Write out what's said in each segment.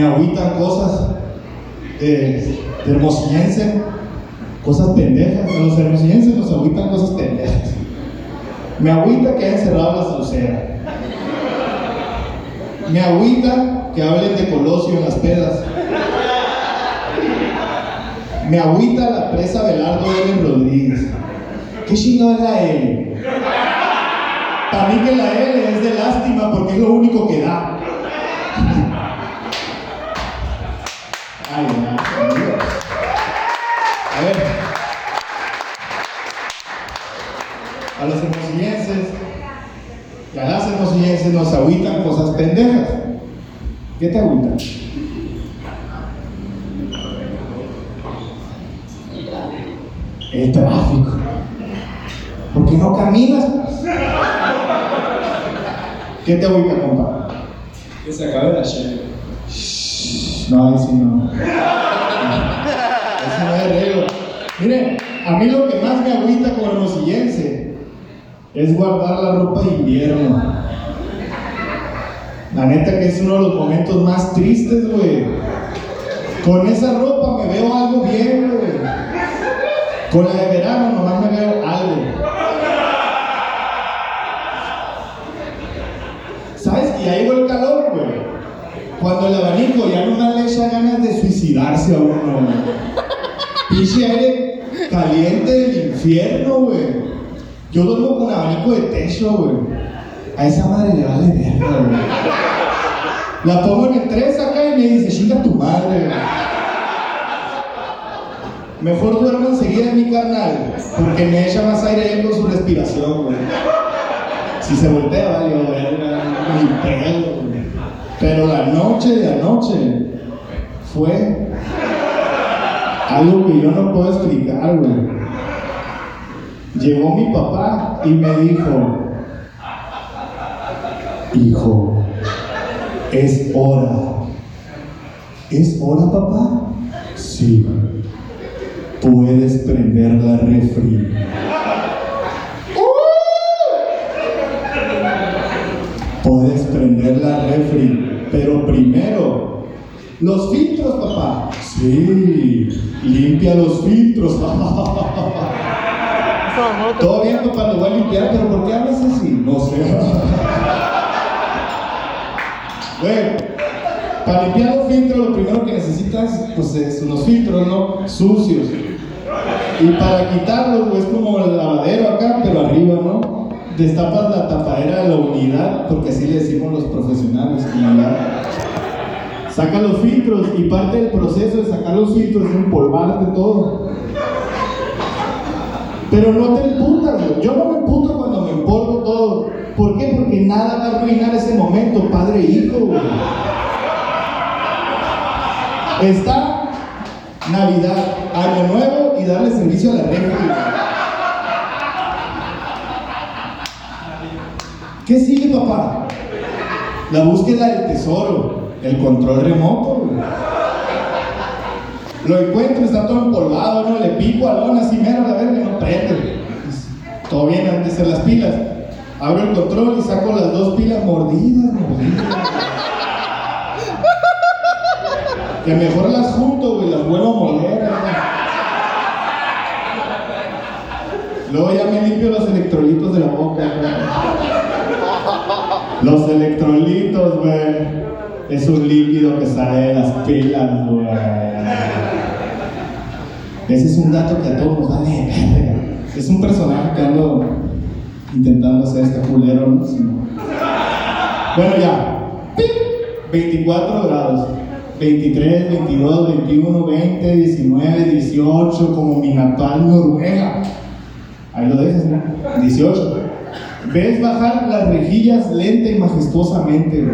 Me agüitan cosas de, de cosas pendejas. A los hermosillenses nos agüitan cosas pendejas. Me agüita que hayan cerrado la saucera. Me agüita que hablen de Colosio en las pedas. Me agüita la presa Belardo L. Rodríguez. ¿Qué chingado es la L? Para mí que la L es de lástima porque es lo único que da. A los hermosillenses y a las hermosillenses nos agüitan cosas pendejas. ¿Qué te agüitan? El tráfico. ¿Por qué no caminas? ¿Qué te agüita, compa? Que se acabe la chela. No, ahí sí no. Ese no es arreglo. Miren, a mí lo que más me agüita como hermosillense es guardar la ropa de invierno. La neta que es uno de los momentos más tristes, güey. Con esa ropa me veo algo bien, güey. Con la de verano nomás me veo algo. ¿Sabes? Y ahí llegó el calor, güey. Cuando el abanico ya no le echa ganas de suicidarse a uno, güey. Pinche aire caliente del infierno, güey. Yo duermo con abanico de techo, güey. A esa madre le vale verga, güey. La pongo en el 3 acá y me dice, chinga tu madre, güey. Mejor duermo enseguida en mi carnal, porque me echa más aire él con su respiración, güey. Si se voltea, vale, güey. Pero la noche de anoche fue algo que yo no puedo explicar, güey. Llegó mi papá y me dijo, hijo, es hora. ¿Es hora, papá? Sí. Puedes prender la refri. Puedes prender la refri, pero primero, los filtros, papá. Sí, limpia los filtros. Todo bien, papá, lo voy a limpiar, pero ¿por qué hablas así? No sé. Bueno, para limpiar los filtros, lo primero que necesitas, pues, es unos filtros, ¿no? Sucios. Y para quitarlos, pues, como el lavadero acá, pero arriba, ¿no? Destapas la tapadera de la unidad, porque así le decimos los profesionales, unidad. Saca los filtros y parte del proceso de sacar los filtros es empolvarte todo. Pero no te emputas. Yo no me emputo cuando me empolvo todo. ¿Por qué? Porque nada va a arruinar ese momento, padre e hijo. Está Navidad, Año Nuevo y darle servicio a la güey. ¿Qué sigue, papá? La búsqueda del tesoro, el control remoto. Lo encuentro, está todo empolvado, ¿no? Le pico a lona así mero, la verga, no prende. Todo bien, han de las pilas. Abro el control y saco las dos pilas mordidas, mordidas. Que mejor las junto, güey, las vuelvo a moler. ¿no? Luego ya me limpio los electrolitos de la boca, güey. Los electrolitos, güey. Es un líquido que sale de las pilas, güey. Ese es un dato que a todos nos vale verga. Es un personaje que ando intentando hacer este culero, ¿no? Bueno, ya. ¡Pim! 24 grados. 23, 22, 21, 20, 19, 18, como mi natal Noruega. Ahí lo dejas, ¿no? 18. Ves bajar las rejillas lenta y majestuosamente.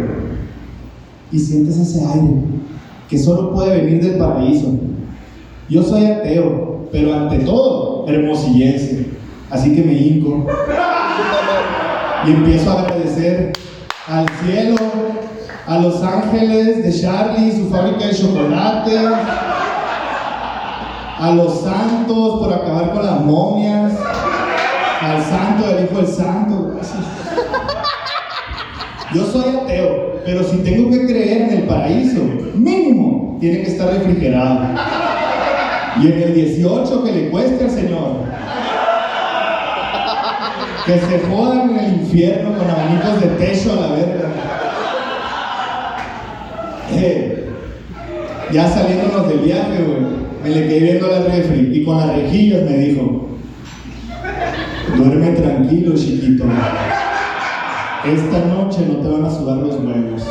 Y sientes ese aire que solo puede venir del paraíso. Yo soy ateo, pero ante todo, hermosillense. Así que me hinco y empiezo a agradecer al cielo, a los ángeles de Charlie, su fábrica de chocolate, a los santos por acabar con las momias, al santo, del hijo del santo. Yo soy ateo, pero si tengo que creer en el paraíso, mínimo tiene que estar refrigerado. Y en el 18 que le cueste al Señor. Que se jodan en el infierno con abanicos de techo a la verga. Eh, ya saliéndonos del viaje, güey, me le quedé viendo la refri y con las rejillas me dijo, duerme tranquilo, chiquito. Esta noche no te van a sudar los huevos.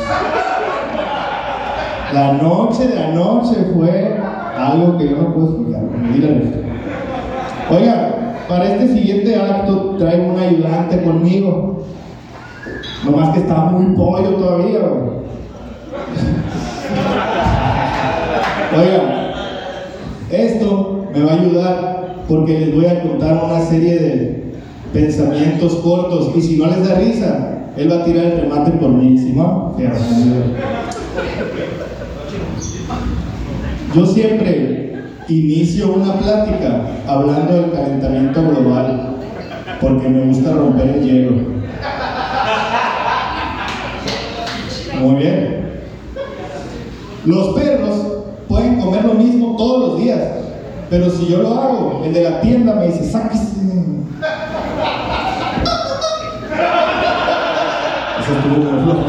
La noche de anoche fue algo que yo no puedo explicar. Me di la refri. Oiga, para este siguiente acto traigo un ayudante conmigo. Nomás que está muy pollo todavía. Oiga, esto me va a ayudar porque les voy a contar una serie de pensamientos cortos y si no les da risa, él va a tirar el remate por mí, ¿sí no? Yo siempre inicio una plática hablando del calentamiento global porque me gusta romper el hielo. Muy bien. Los perros pueden comer lo mismo todos los días, pero si yo lo hago, el de la tienda me dice, sáquese. Eso estuvo.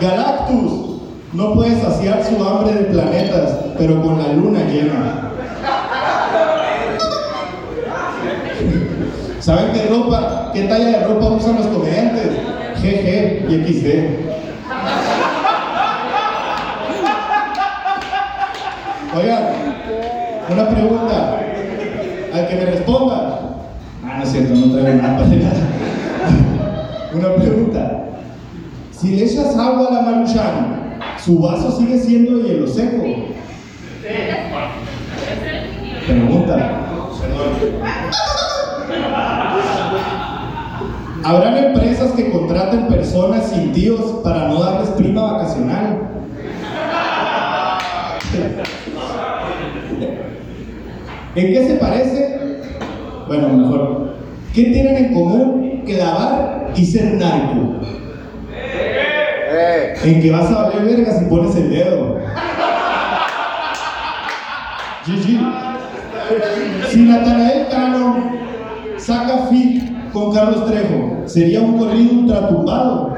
Galactus no puede saciar su hambre de planetas, pero con la luna llena. ¿Saben qué ropa, qué talla de ropa usan los comediantes? GG y XD. Oigan, una pregunta. Al que me responda. Ah, no es cierto, no traigo nada para nada. Una pregunta. Si le echas agua a la maruchan, ¿su vaso sigue siendo hielo seco? Pregunta. ¿Habrán empresas que contraten personas sin tíos para no darles prima vacacional? ¿En qué se parece? Bueno, mejor. ¿Qué tienen en común clavar y ser narco? En que vas a valer verga si pones el dedo. GG. Si Natanael Cano saca fit con Carlos Trejo, sería un corrido ultratumbado.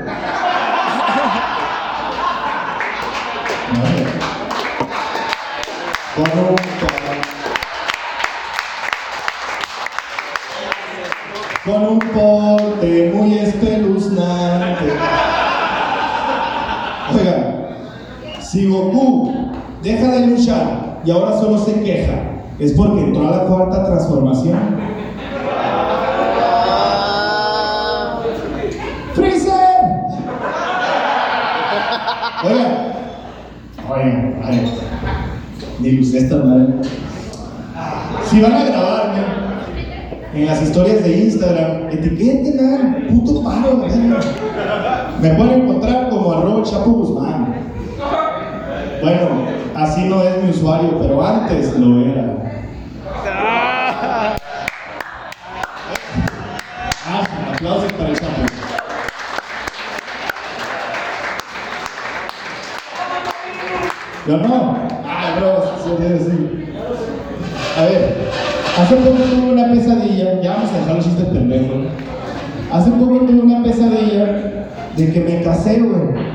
Con un con un porte muy espeluznante. Oiga, si Goku deja de luchar y ahora solo se queja, es porque entró a la cuarta transformación. ¡Freezer! Oiga, oiga, oiga, ni esta madre. Si van a grabarme, en las historias de Instagram, etiqueten al puto paro. Me pueden encontrar como arroba Chapo Guzmán. Bueno, así no es mi usuario, pero antes lo era. Ah, aplausos para. Yo no. Ah, bro, sí, sí. A ver, hace poco tuve una pesadilla, ya vamos a dejar los chistes pendejos. Hace poco tuve una pesadilla de que me casé, güey.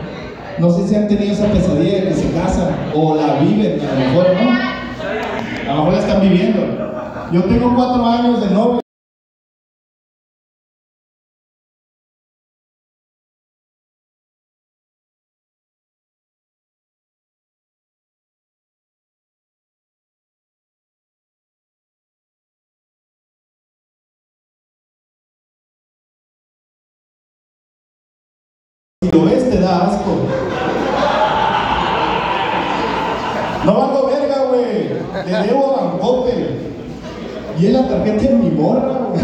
No sé si han tenido esa pesadilla de que se casan o la viven, a lo mejor, ¿no? A lo mejor la están viviendo. Yo tengo cuatro años de novio. Da asco. No valgo verga, güey. Le debo a Bancoppel. Y es la tarjeta de mi morra, güey.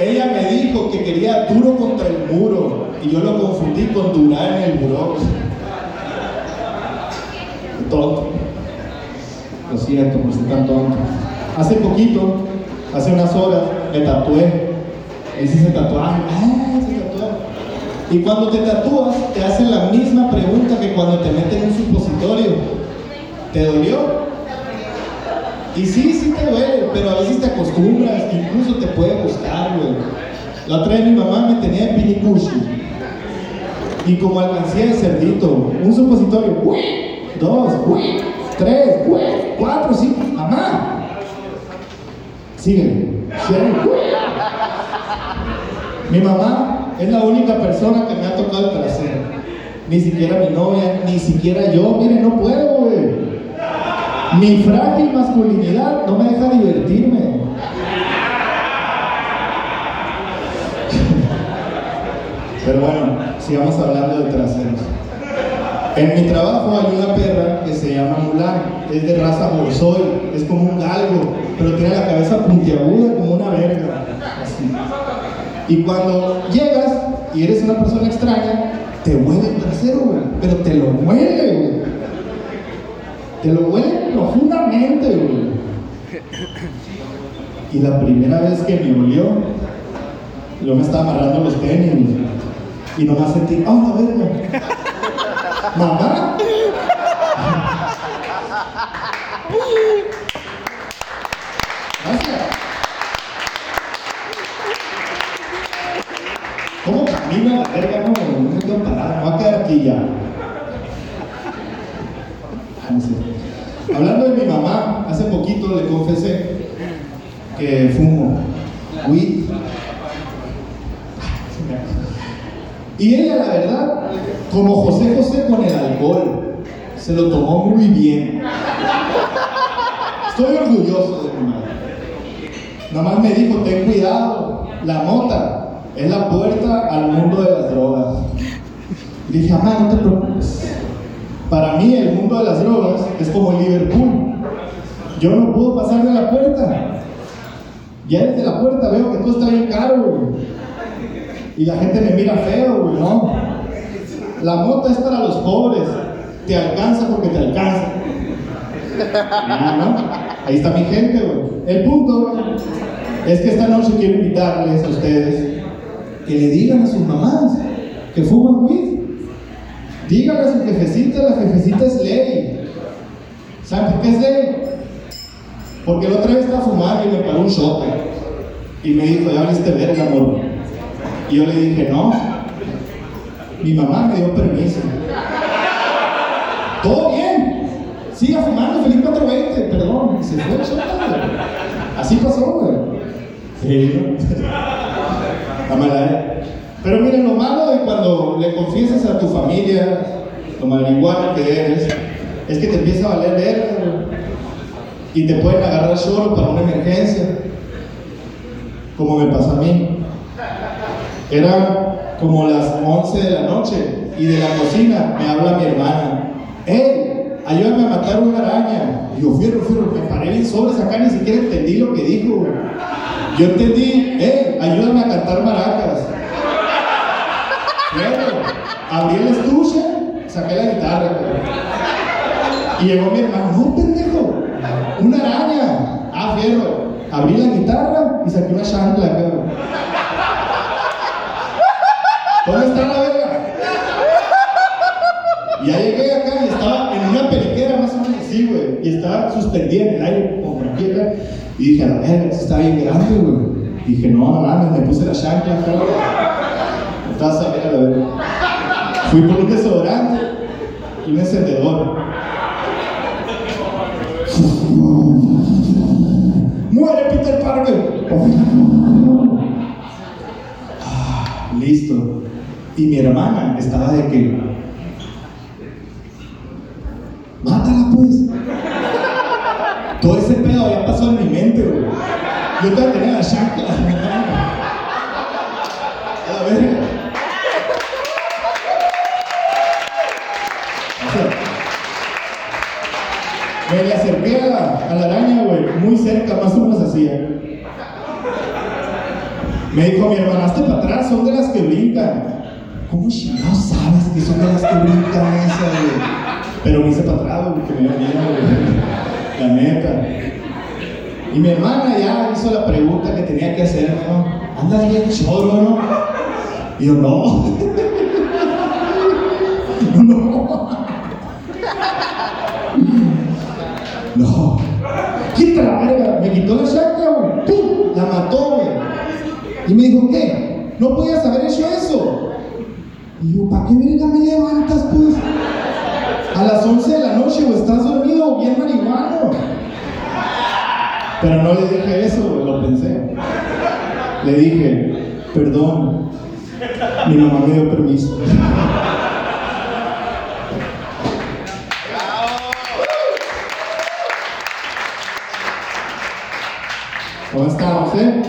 Ella me dijo que quería duro contra el muro y yo lo confundí con durar en el muro. Tonto. Lo siento por ser tan tonto. Hace poquito, hace unas horas, me tatué. Hice ese tatuaje. Ah, se. Y cuando te tatúas, te hacen la misma pregunta que cuando te meten un supositorio. ¿Te dolió? Y sí, sí te duele, pero a veces te acostumbras, incluso te puede gustar, güey. La otra vez mi mamá me tenía en pinicushi. Y como alcancía de cerdito, un supositorio, güey, dos, tres, cuatro, cinco, mamá. Sigue, Mi mamá es la única persona que me ha tocado el trasero. Ni siquiera mi novia, ni siquiera yo. Mire, no puedo, güey. Mi frágil masculinidad no me deja divertirme. Pero bueno, sigamos hablando de traseros. En mi trabajo hay una perra que se llama Mulan, es de raza bolsoy, es como un galgo, pero tiene la cabeza puntiaguda como una verga. Así. Y cuando llegas y eres una persona extraña, te huele el trasero, güey, pero te lo huele, güey. Te lo huele profundamente, güey. Y la primera vez que me olió, yo me estaba amarrando los tenis, güey. Y nomás sentí, ¡ah, la verga! ¡Mamá! Gracias. ¿Cómo camina la verga? No, no me quiero parar, me voy a quedar aquí ya. Sé. Hablando de mi mamá, hace poquito le confesé que fumo weed. Y ella, la verdad, como José José con el alcohol, se lo tomó muy bien. Estoy orgulloso de mi madre. Nada más me dijo, ten cuidado, la mota es la puerta al mundo de las drogas. Y dije, mamá, no te preocupes. Para mí el mundo de las drogas es como Liverpool. Yo no puedo pasar de la puerta. Ya desde la puerta veo que todo está bien caro, güey. Y la gente me mira feo, güey, no. La mota es para los pobres. Te alcanza porque te alcanza. Ah, ¿no? Ahí está mi gente, güey. El punto es que esta noche quiero invitarles a ustedes que le digan a sus mamás que fuman weed. Díganle a su jefecita, la jefecita es ley. ¿Saben por qué es ley? Porque la otra vez estaba fumando y me paró un shot y me dijo, ya valiste verga, amor. Y yo le dije, no, mi mamá me dio permiso. Todo bien, siga fumando, feliz 420, perdón, se fue el shot, güey. Así pasó, güey. Sí, la mala, Pero miren, lo malo de cuando le confiesas a tu familia lo marihuana que eres, es que te empieza a valer verga. Y te pueden agarrar solo para una emergencia, como me pasó a mí. Eran como las 11 de la noche y de la cocina me habla mi hermana. ¡Ey! Ayúdame a matar una araña. Y yo, fierro, fierro, me paré bien sobres acá, ni siquiera entendí lo que dijo. Yo entendí, ¡eh! Ayúdame a cantar maracas. Fierro, abrí el estuche, saqué la guitarra. Y llegó mi hermano, no, pendejo, una araña. Ah, fierro. Abrí la guitarra y saqué una chancla güey. ¿Dónde está la verga? Y ya llegué acá y estaba en una periquera más o menos así, güey. Y estaba suspendida en el aire, como aquí acá. Y dije, a la verga, está bien grande, güey. Y dije, no, no mames, me puse la chancla güey. Estaba a ver a verga. Fui por un desodorante y un encendedor. ¡Muere Peter Parker! Ah, listo. Y mi hermana estaba de que. Mátala, pues. Todo ese pedo había pasado en mi mente, güey. Yo todavía tenía la chancla. A la verga. Me le acerqué a la, araña, güey, muy cerca, más o menos así. ¿eh? Me dijo mi hermanastro para atrás, son de las que brincan. ¿Cómo no sabes que son de las que brincan esas, güey? Pero me hice para atrás, güey, porque me dio miedo, güey. La neta. Y mi hermana ya hizo la pregunta que tenía que hacer, ¿no? Anda bien choro, ¿no? Y yo, no. no. No. Quita la verga. Me quitó la chaca, güey. ¡Pum! La mató, güey. Y me dijo, ¿qué? No podías haber hecho eso. Y yo, ¿para qué verga me levantas, pues? A las 11 de la noche, o estás dormido o bien marihuano. Pero no le dije eso, lo pensé. Le dije, perdón, mi mamá me dio permiso. ¿Cómo estamos, eh?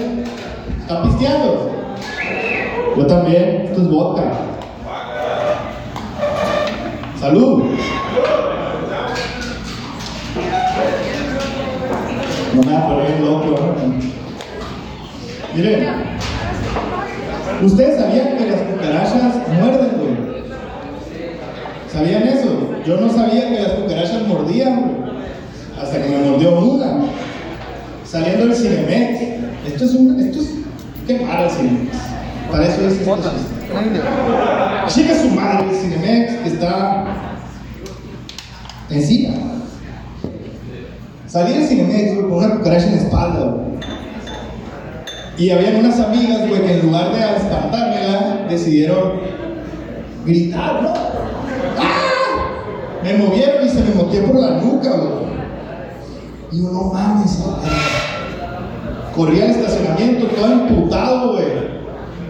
¿Están pisteando? Yo también, esto es vodka. Salud. Loco, ¿no? Miren, ustedes sabían que las cucarachas muerden, güey. ¿Sabían eso? Yo no sabía que las cucarachas mordían, güey. Hasta que me mordió una. Saliendo del Cinemex. Esto es un. Esto es. Qué malo el Cinemex. Para eso es. Esto Chica su madre el Cinemex que está. Encima. Salí del Cinemex güey, con una cucaracha en la espalda, güey. Y habían unas amigas, güey, que en lugar de espantármela, decidieron gritar, ¿no? ¡Ah! Me movieron y se me movió por la nuca, güey. Y yo, no mames, güey. Corrí al estacionamiento todo emputado, güey.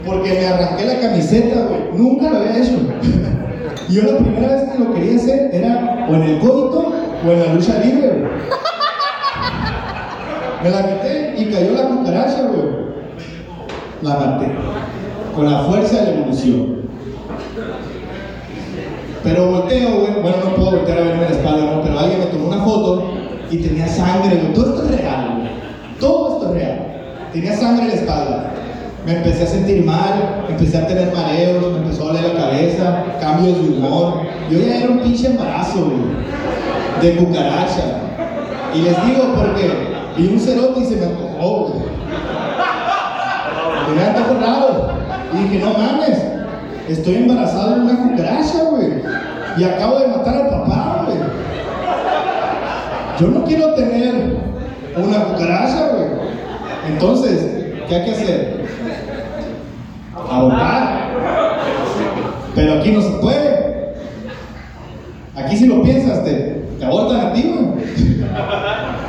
Porque me arranqué la camiseta, güey. Nunca lo había hecho. y yo la primera vez que lo quería hacer era o en el coito o en la lucha libre, güey. Me la quité y cayó la cucaracha, güey. La maté. Con la fuerza de la evolución. Pero volteo, güey. Bueno, no puedo voltear a verme la espalda, ¿no? Pero alguien me tomó una foto y tenía sangre. Todo esto es real, güey. Todo esto es real. Tenía sangre en la espalda. Me empecé a sentir mal, empecé a tener mareos, me empezó a doler la cabeza, cambios de humor. Yo ya era un pinche embarazo, güey. De cucaracha. Y les digo porque vi un cerote y se me antojó, güey. Tenía antojo raro. Y dije, no mames, estoy embarazado de una cucaracha, güey. Y acabo de matar al papá, güey. Yo no quiero tener una cucaracha, güey. Entonces, ¿qué hay que hacer? Abortar. Pero aquí no se puede. Aquí si lo piensas, te, te abortan a ti.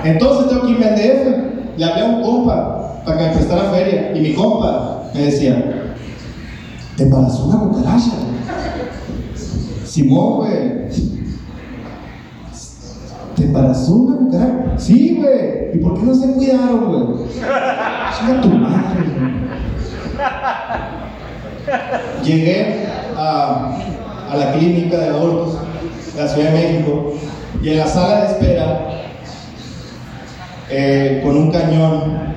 Entonces tengo que irme al DF. Le hablé a un compa para que me prestara feria. Y mi compa me decía, ¿te embarazó una cucaracha? Simón, güey. ¿Te embarazó una cucaracha? Sí, güey. ¿Y por qué no se cuidaron, güey? Chinga tu madre, güey. Llegué a, a la clínica de abortos de la Ciudad de México y en la sala de espera, eh, con un cañón,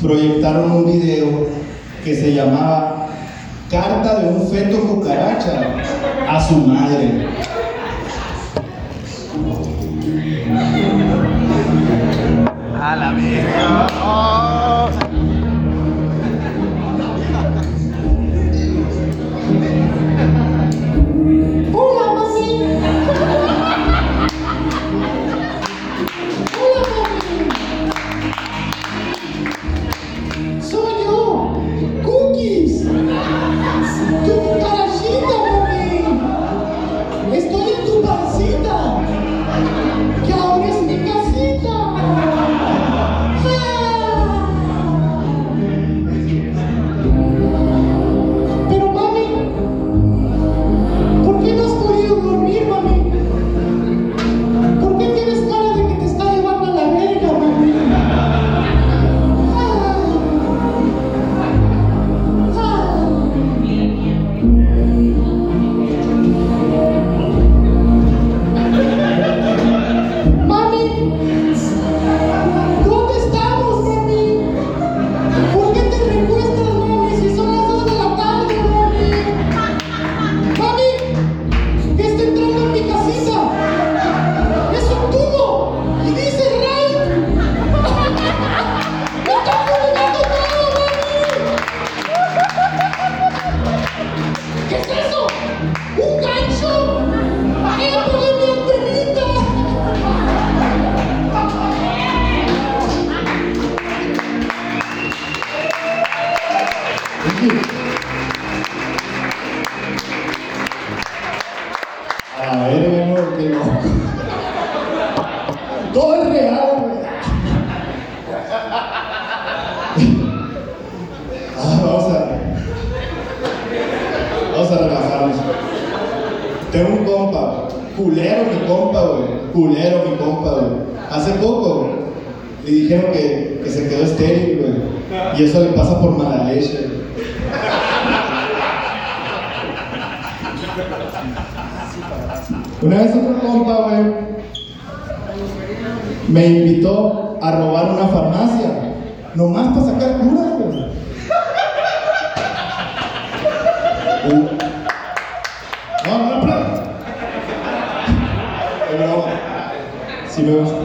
proyectaron un video que se llamaba Carta de un feto cucaracha a su madre. A la. Oh. A ver, mi amor, qué loco. Todo es real, güey. Ah, vamos a. Vamos a relajarnos. Tengo un compa, culero mi compa, güey. Culero mi compa, güey. Hace poco le dijeron que, que se quedó estéril y eso le pasa por mala leche. Una vez otro compa, güey, me invitó a robar una farmacia, nomás para sacar curas, güey. Uh. No, no, pero. Es broma. Sí me gusta.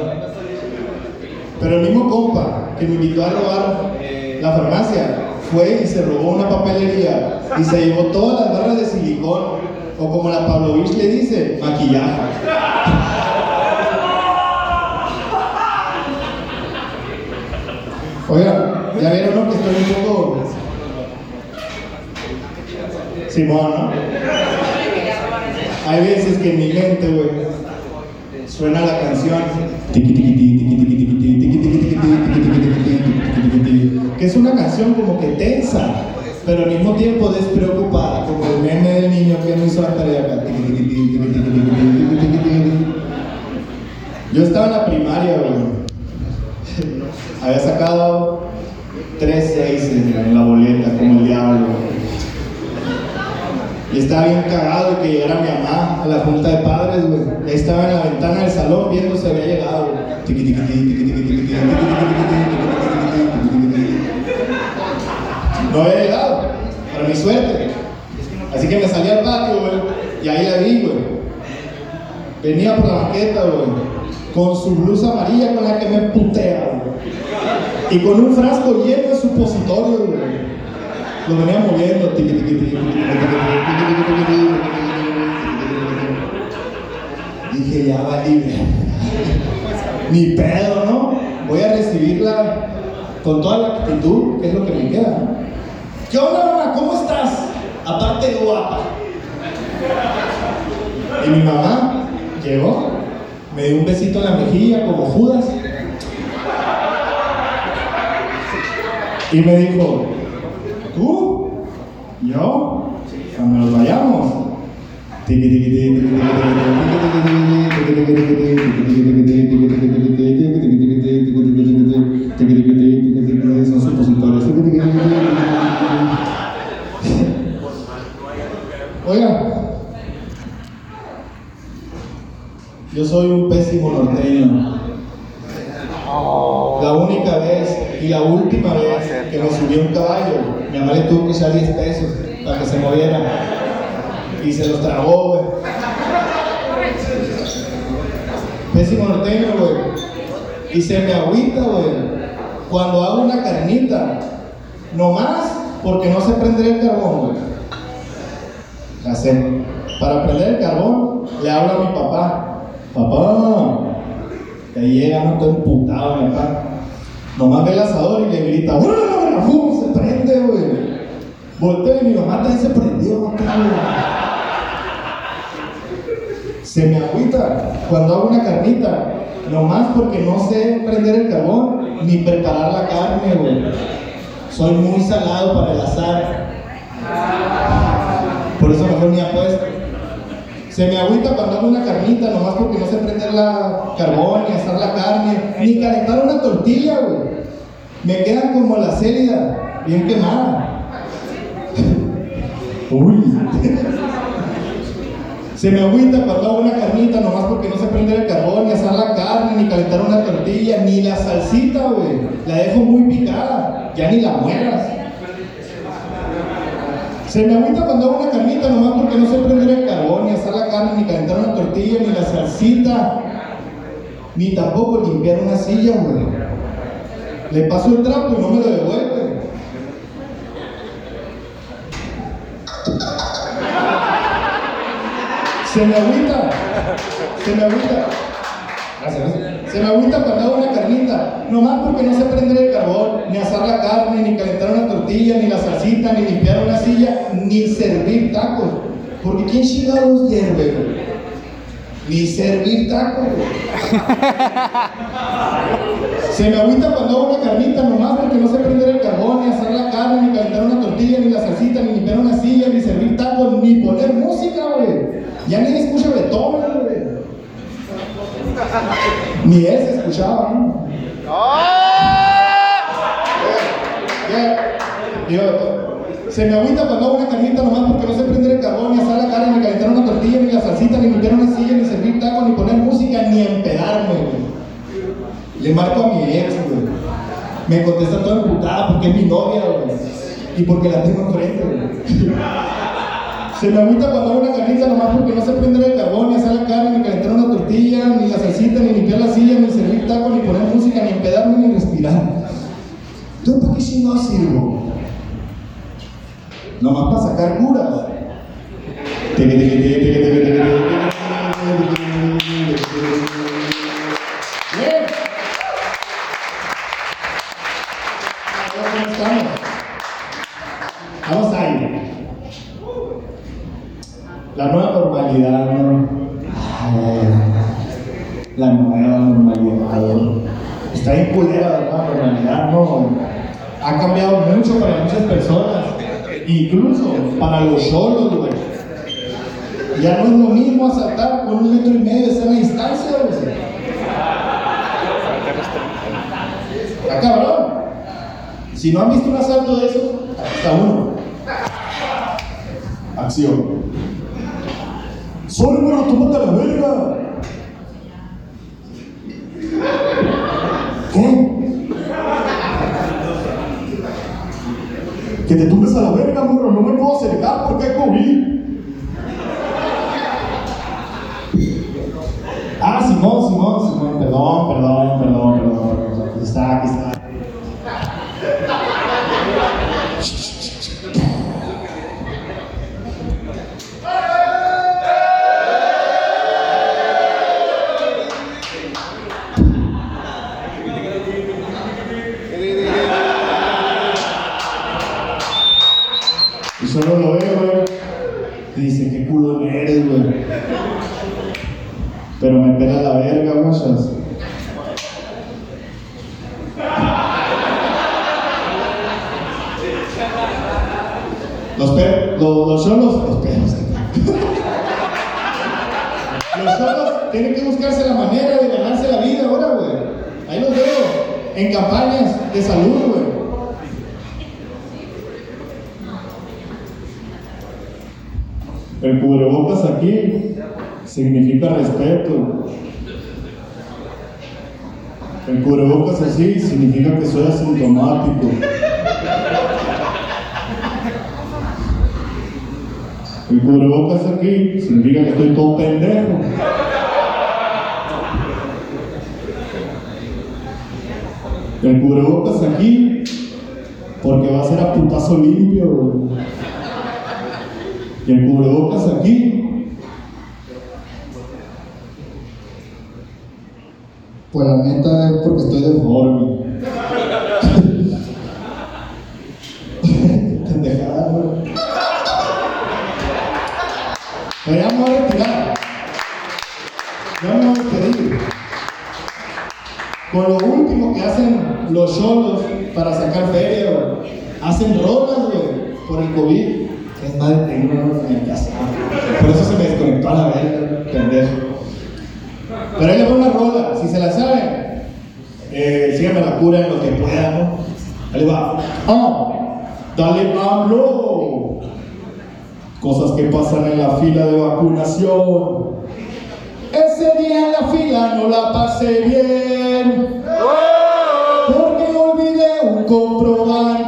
Pero el mismo compa que me invitó a robar la farmacia fue y se robó una papelería y se llevó todas las barras de silicón, o como la Pavlovich le dice, maquillaje. Oiga, ya vieron ¿no? que estoy un poco. Simón, ¿no? Hay veces que en mi mente, güey, suena la canción. Que es una canción como que tensa, pero al mismo tiempo despreocupada, como el meme del niño que no hizo la tarea. Yo estaba en la primaria, güey. Había sacado tres seis en la boleta, como el diablo. Y estaba bien cagado que llegara mi mamá a la junta de padres, güey. Estaba en la ventana del salón viendo si había llegado. no había llegado, para mi suerte. Así que me salí al patio, güey, y ahí la vi, güey. Venía por la maqueta, güey, con su blusa amarilla con la que me putea, güey. Y con un frasco lleno de supositorio, güey. Lo venía moviendo, tiqui, tiqui, tiqui, Dije, ya va libre. Ni pedo, ¿no? Voy a recibirla con toda la actitud, que es lo que me queda, ¿Qué onda, mamá? ¿Cómo estás? Aparte de guapa. Y mi mamá llegó, me dio un besito en la mejilla, como Judas. Y me dijo, ¿tú? ¿Yo? Cuando nos vayamos. Oiga, yo soy un pésimo norteño. La única vez y la última vez que me subí a un caballo, mi mamá le tuvo que echar 10 pesos para que se moviera. Y se los tragó, güey. Pésimo norteño, güey. Y se me agüita, güey. Cuando hago una carnita, nomás porque no sé prender el carbón, güey. La sé. Para prender el carbón, le hablo a mi papá. Papá, que ahí llega, no estoy emputado, mi papá. Nomás ve el asador y le grita. ¡Fum! Se prende, güey. Volteo y mi mamá también se prendió. Se me agüita cuando hago una carnita, nomás porque no sé prender el carbón ni preparar la carne, güey. Soy muy salado para el asar. Por eso mejor ni apuesto. Se me agüita cuando hago una carnita, nomás porque no sé prender la carbón, ni asar la carne, ni calentar una tortilla, güey. Me quedan como la célida, bien quemada. Uy. Se me agüita cuando hago una carnita, nomás porque no sé prender el carbón, ni asar la carne, ni calentar una tortilla, ni la salsita, güey. La dejo muy picada, ya ni la mueras. Se me agüita cuando hago una carnita, nomás porque no sé prender el carbón, ni asar la carne, ni calentar una tortilla, ni la salsita, ni tampoco limpiar una silla, güey. Le paso el trapo y no me lo devuelve. Se me agüita, se me agüita. Gracias. Se me agüita cuando hago una carnita, nomás porque no sé prender el carbón, ni asar la carne, ni calentar una tortilla, ni la salsita, ni limpiar una silla, ni servir tacos. Porque ¿quién chingados hierve? ni servir tacos. Se me agüita cuando hago una carnita nomás porque no sé prender el carbón, ni hacer la carne, ni calentar una tortilla, ni la salsita, ni limpiar una silla, ni servir tacos, ni poner música, güey. Ya ni escucha Beethoven, güey. Ni él se escuchaba, ¿no? Ya, yo, se me agüita cuando hago una carnita nomás porque no sé prender el carbón, ni hacer la carne, ni calentar una tortilla, ni la salsita, ni limpiar una silla, ni servir tacos, ni poner música, ni empedarme, güey. Le marco a mi ex, güey. Me contesta toda emputada porque es mi novia, güey. Y porque la tengo enfrente, güey. Se me agüita cuando hago una carnita nomás porque no sé prender el carbón, ni hacer la carne, ni calentar una tortilla, ni la salsita, ni limpiar la silla, ni servir tacos, ni poner música, ni empedarme, ni respirar. ¿Tú para qué no sirvo? Nomás para sacar curas. Muchas personas. Incluso para los solos, güey. Ya no es lo mismo asaltar con un metro y medio de sana distancia, güey. Está cabrón. Si no han visto un asalto de esos, aquí está uno. Acción. Soy bueno, tómate la verga. ¿Qué? Que te tumbes a la verga, morro, no me puedo acercar porque hay COVID. Ah, Simón, Simón, Simón, perdón, perdón, perdón, perdón. Aquí está, aquí está. De salud, güey. El cubrebocas aquí significa respeto. El cubrebocas así significa que soy asintomático. El cubrebocas aquí significa que estoy todo pendejo. El cubrebocas aquí porque va a ser a putazo limpio. güey. Y el cubrebocas aquí. Pues la neta es porque estoy deforme. Pendejada. Pero ya me voy a retirar. Ya me voy a despedir. Con lo último que hacen los solos para sacar feria, güey. Hacen rolas, güey, por el COVID. Es madre, tengo una en casa. Por eso se me desconectó a la verga, pendejo. Pero ahí le pongo una rola, si se la saben, eh, síganme la cura en lo que pueda, ¿no? Ahí va. Ah, dale hablo. Cosas que pasan en la fila de vacunación. Ese día en la fila no la pasé bien. comprobar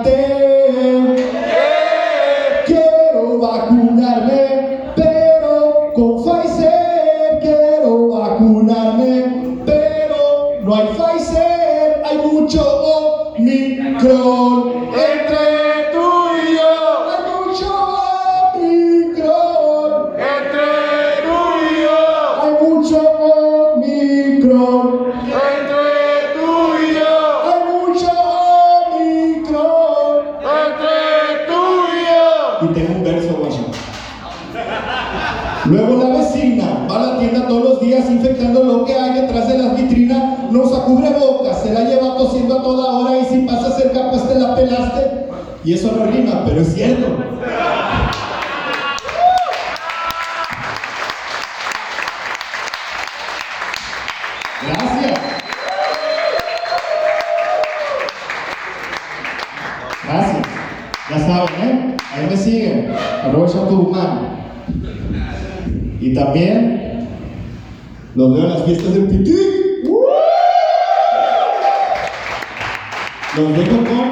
y tengo un verso. Luego la vecina va a la tienda todos los días infectando lo que hay detrás de las vitrinas, no usa cubrebocas, se la lleva tosiendo a toda hora y si pasa cerca pues te la pelaste. Y eso no rima, pero es cierto. Y también los veo en las fiestas del Pitic. Los dejo con